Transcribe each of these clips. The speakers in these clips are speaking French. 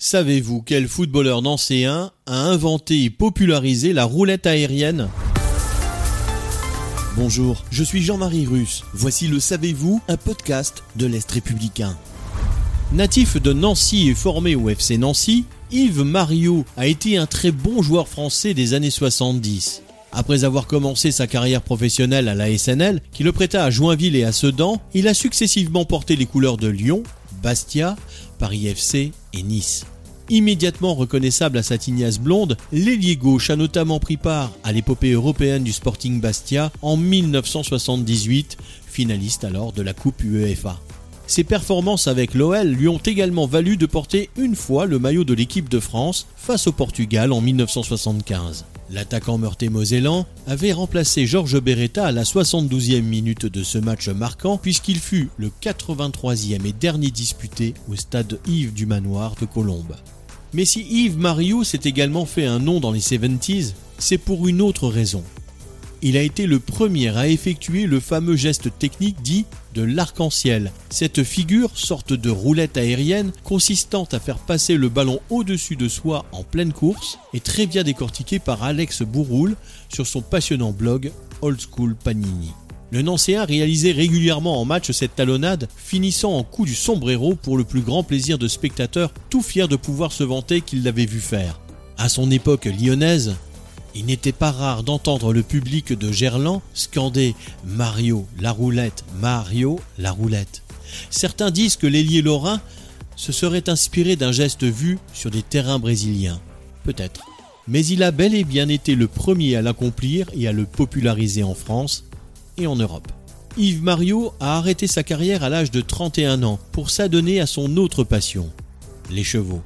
Savez-vous quel footballeur nancéen a inventé et popularisé la roulette aérienne? Bonjour, je suis Jean-Marie Russe. Voici le Savez-vous, un podcast de l'Est républicain. Natif de Nancy et formé au FC Nancy, Yves Mario a été un très bon joueur français des années 70. Après avoir commencé sa carrière professionnelle à la SNL, qui le prêta à Joinville et à Sedan, il a successivement porté les couleurs de Lyon, Bastia, Paris FC Nice. Immédiatement reconnaissable à sa tignasse blonde, l'ailier gauche a notamment pris part à l'épopée européenne du Sporting Bastia en 1978, finaliste alors de la Coupe UEFA. Ses performances avec l'OL lui ont également valu de porter une fois le maillot de l'équipe de France face au Portugal en 1975. L'attaquant meurthe-mosellan avait remplacé Georges Beretta à la 72e minute de ce match marquant puisqu'il fut le 83e et dernier disputé au stade Yves du Manoir de Colombes. Mais si Yves Mario s'est également fait un nom dans les 70s, c'est pour une autre raison. Il a été le premier à effectuer le fameux geste technique dit de l'arc-en-ciel. Cette figure, sorte de roulette aérienne, consistant à faire passer le ballon au-dessus de soi en pleine course, est très bien décortiquée par Alex Bourroul sur son passionnant blog Old School Panini. Le Nancéen réalisait régulièrement en match cette talonnade, finissant en coup du sombrero pour le plus grand plaisir de spectateurs, tout fiers de pouvoir se vanter qu'il l'avait vu faire. À son époque lyonnaise, il n'était pas rare d'entendre le public de Gerland scander Mario la roulette, Mario la roulette. Certains disent que l'ailier lorrain se serait inspiré d'un geste vu sur des terrains brésiliens. Peut-être. Mais il a bel et bien été le premier à l'accomplir et à le populariser en France et en Europe. Yves Mario a arrêté sa carrière à l'âge de 31 ans pour s'adonner à son autre passion, les chevaux.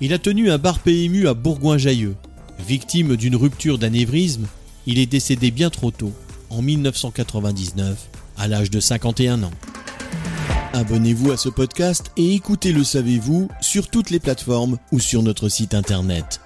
Il a tenu un bar PMU à Bourgoin-Jailleux. Victime d'une rupture d'anévrisme, il est décédé bien trop tôt, en 1999, à l'âge de 51 ans. Abonnez-vous à ce podcast et écoutez Le Savez-vous sur toutes les plateformes ou sur notre site internet.